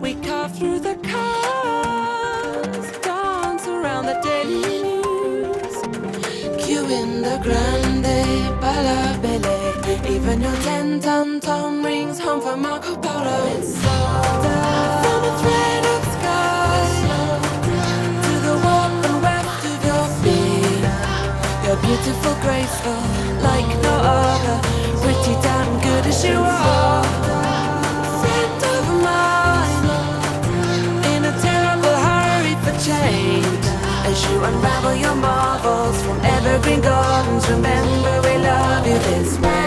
We carve through the cars, dance around the daily news. The. Even your ten ton rings home for Marco Polo. It's beautiful, graceful, like no other. Pretty damn good as you are. As you unravel your marvels From evergreen gardens. Remember we love you this way.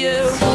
you.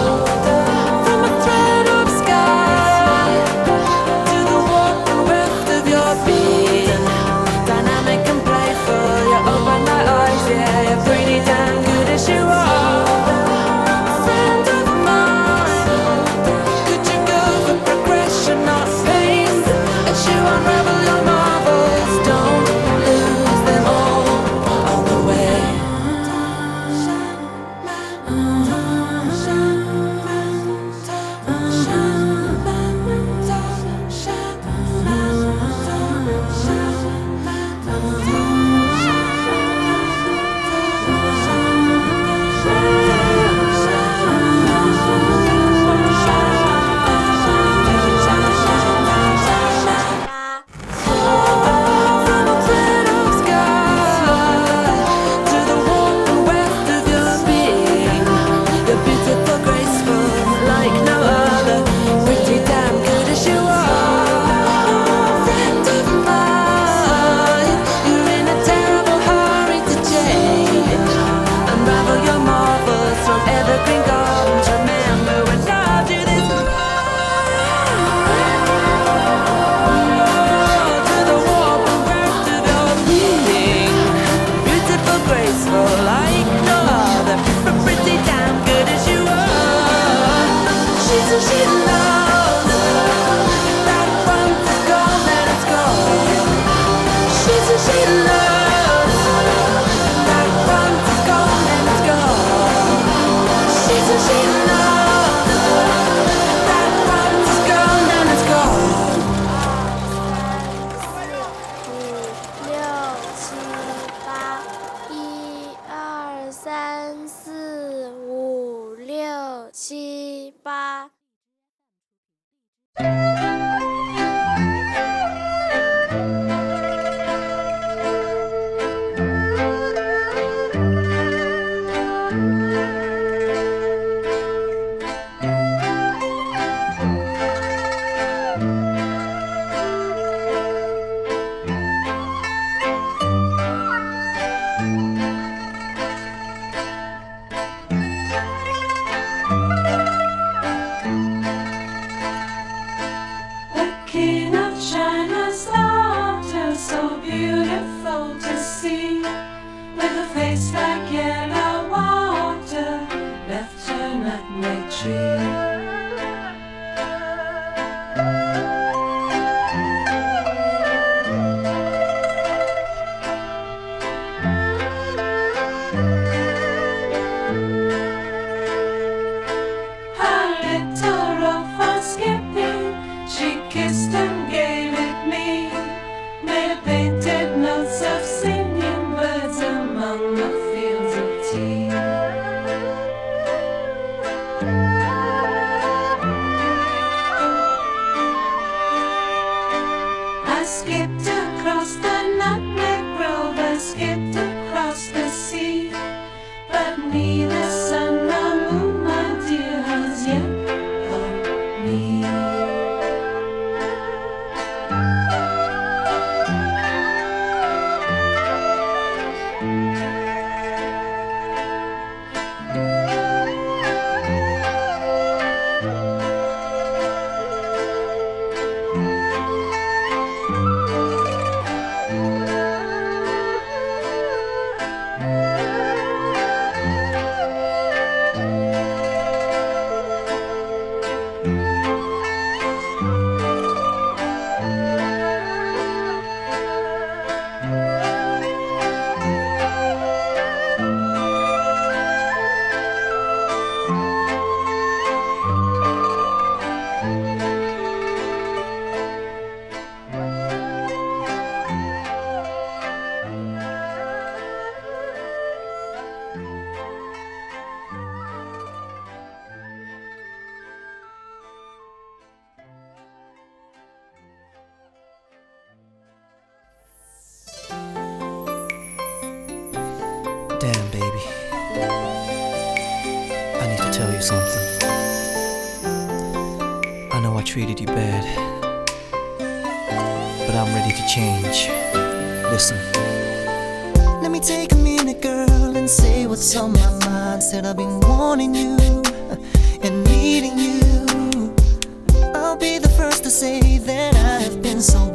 that I've been so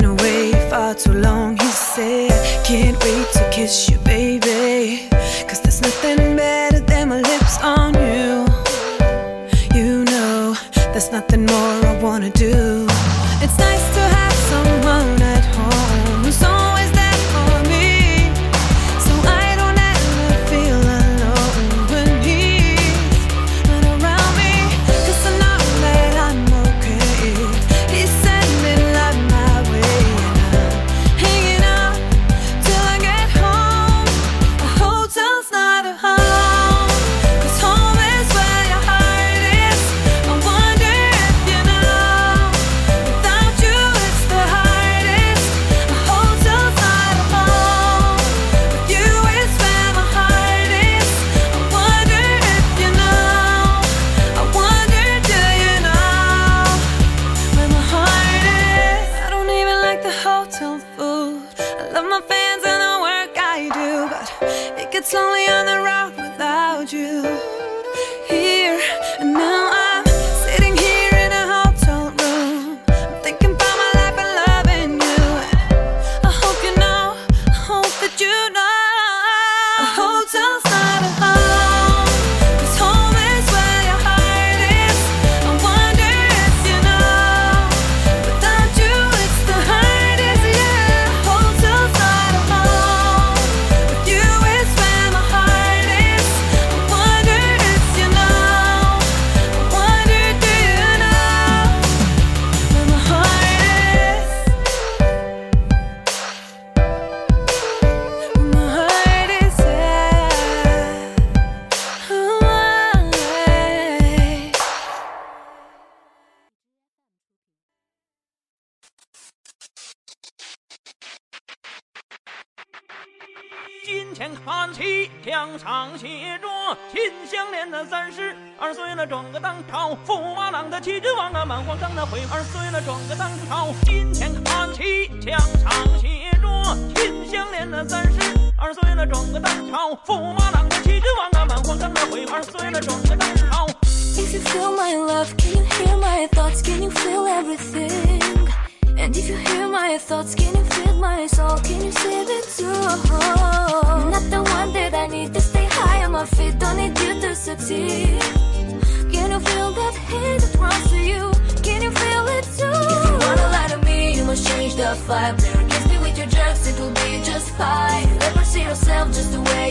been away far too long. He said, Can't wait to kiss you, 了，转个当朝；驸马郎的齐君王啊，满皇上的回二岁了，转个当朝。金钱看齐，墙上写着“秦香莲的三十二岁了，转个当朝；驸马郎的齐君王啊，满皇上的回二岁了，转个当朝。If you feel my love, can you hear my thoughts? Can you feel everything? And if you hear my thoughts, can you feel my soul? Can you see it too? Not the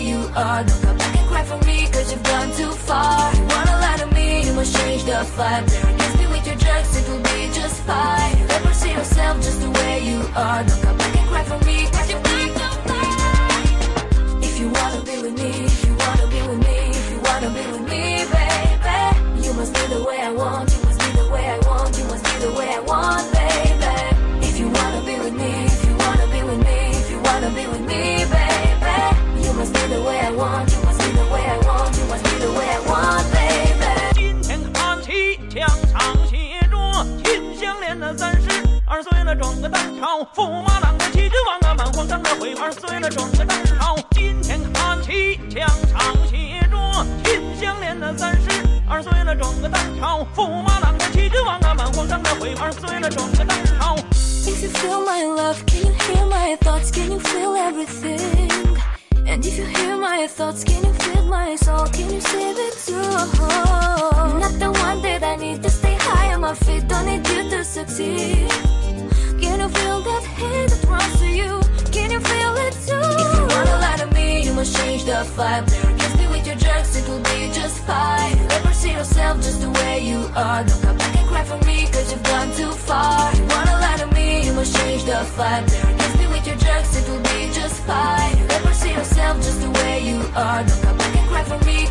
you are. Don't come back and cry for me, cause you've gone too far. You wanna lie to me, you must change the vibe. Never kiss me with your jerks, it will be just fine. you Never see yourself just the way you are. Don't come back and cry for me, cause you've gone too far. If you wanna be with me, if you wanna be with me, if you wanna be with me, baby, you must be the way I want, 朝；驸马郎的齐君王啊，满皇上的回二岁了，转个当朝。金钱看齐，墙上写着“秦香莲的三十二岁了，转个当朝；驸马郎的齐君王啊，满皇上的回二岁了，转个当朝。If you feel my love, can you hear my thoughts? Can you feel everything? And if you hear my thoughts, can you feel my soul? Are. Don't come back and cry for me, cause you've gone too far. You wanna lie to me, you must change the vibe. Never kiss me with your jerks, it will be just fine. Never see yourself just the way you are. Don't come back and cry for me,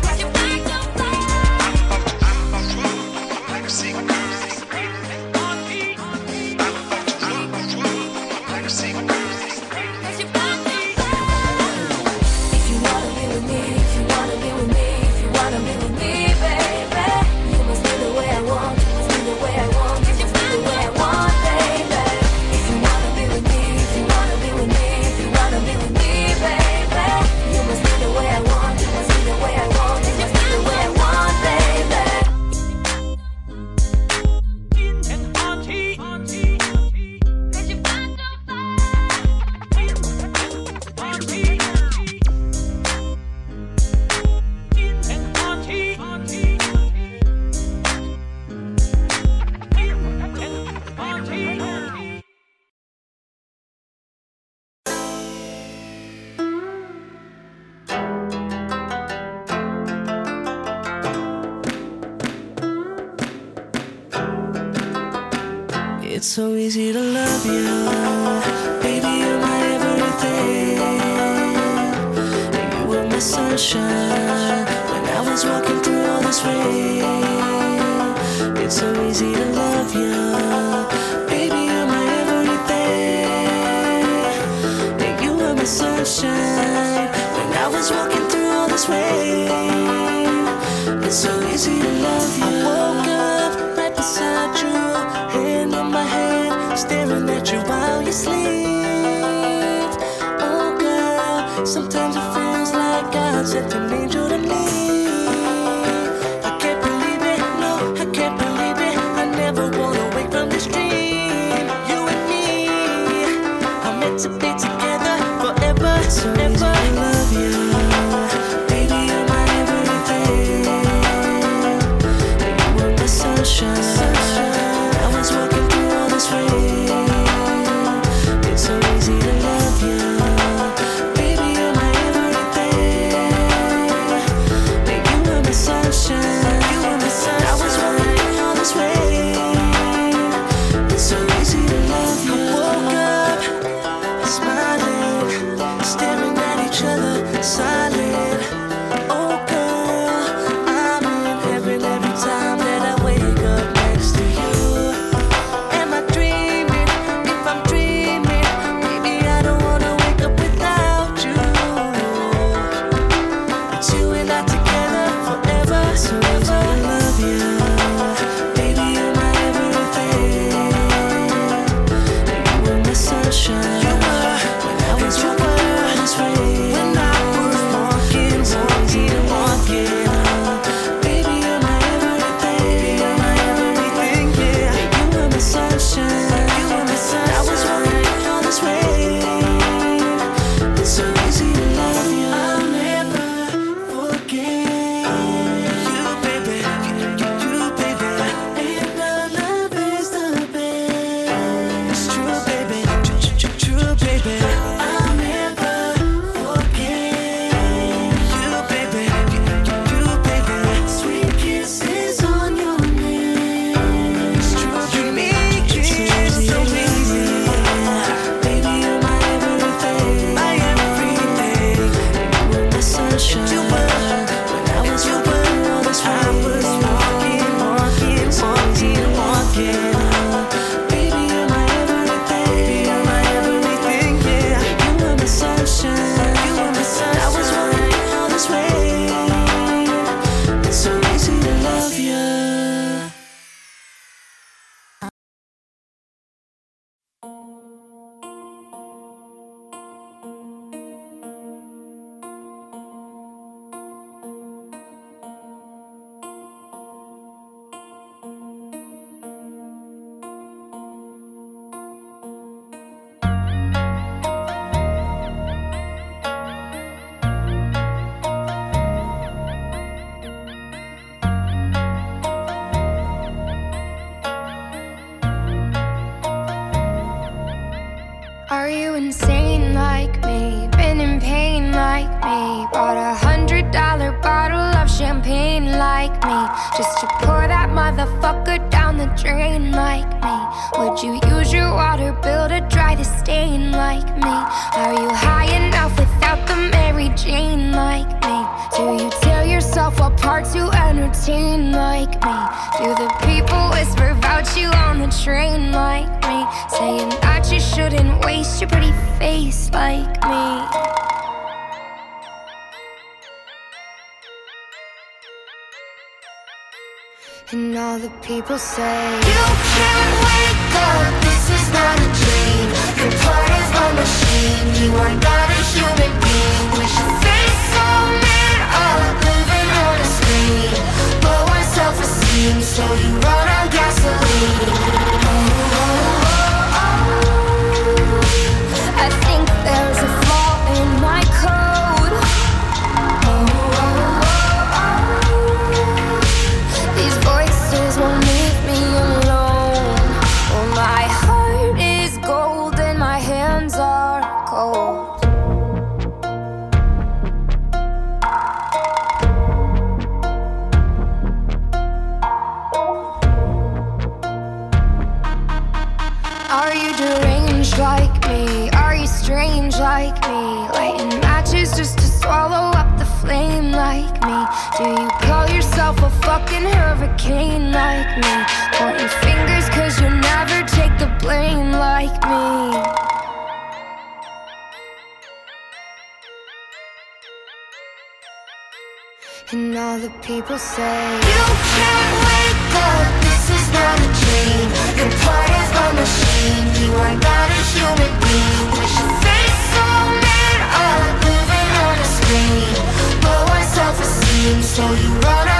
easy to love you. Baby, you're my everything. You were my sunshine when I was walking through all this rain. insane like me, been in pain like me. Bought a hundred dollar bottle of champagne like me, just to pour that motherfucker down the drain like me. Would you use your water bill to dry the stain like me? Are you high enough without the Mary Jane like routine like me? Do the people whisper about you on the train like me? Saying that you shouldn't waste your pretty face like me. And all the people say, You can't wake up, this is not a dream. You're part of a machine, you are not a human being. We should so you run out gasoline. People say. You can't wake up, this is not a dream. You're part of a machine, you are not a human being. With your face so made up, living on a screen. Low on self-esteem, so you run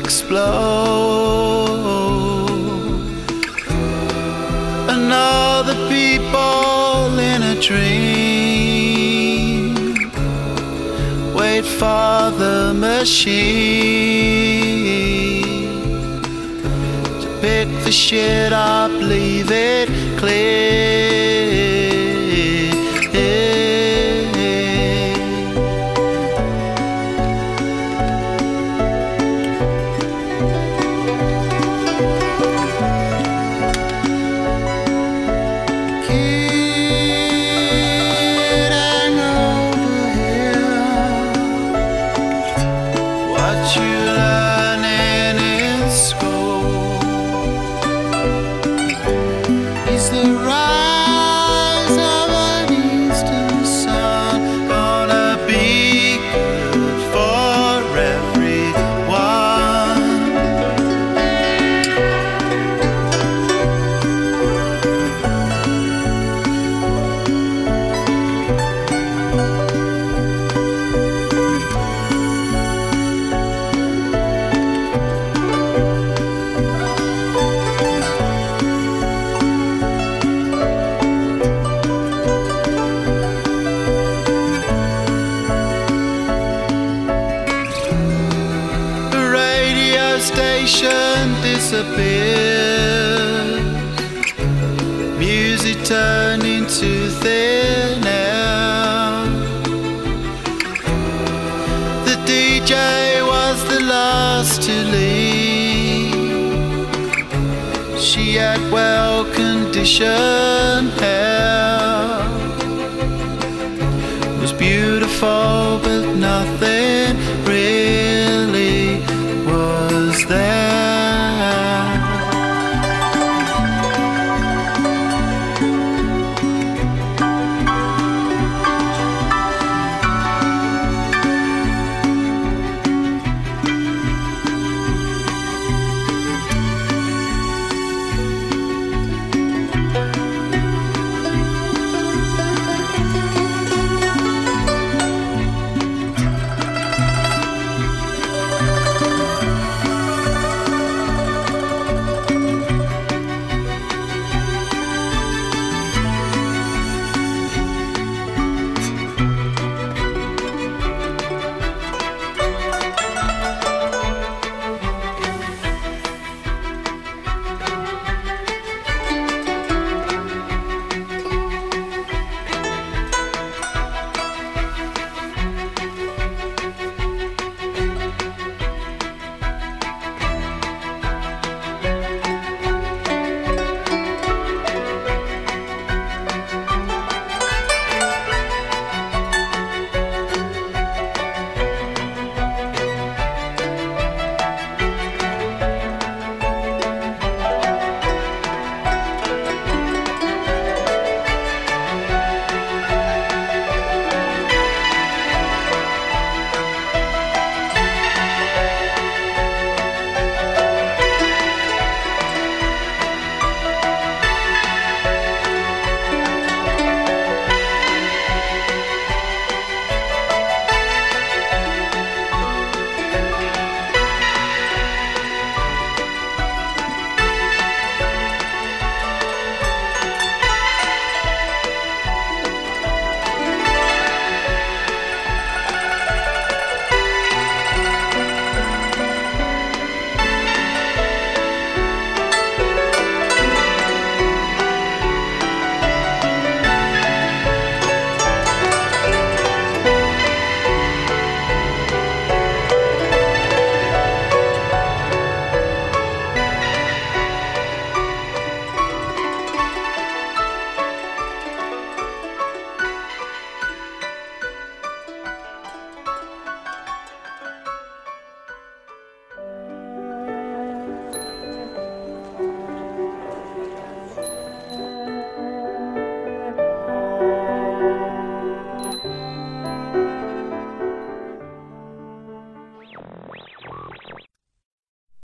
explode. Another people in a dream. Wait for the machine to pick the shit up, leave it clear.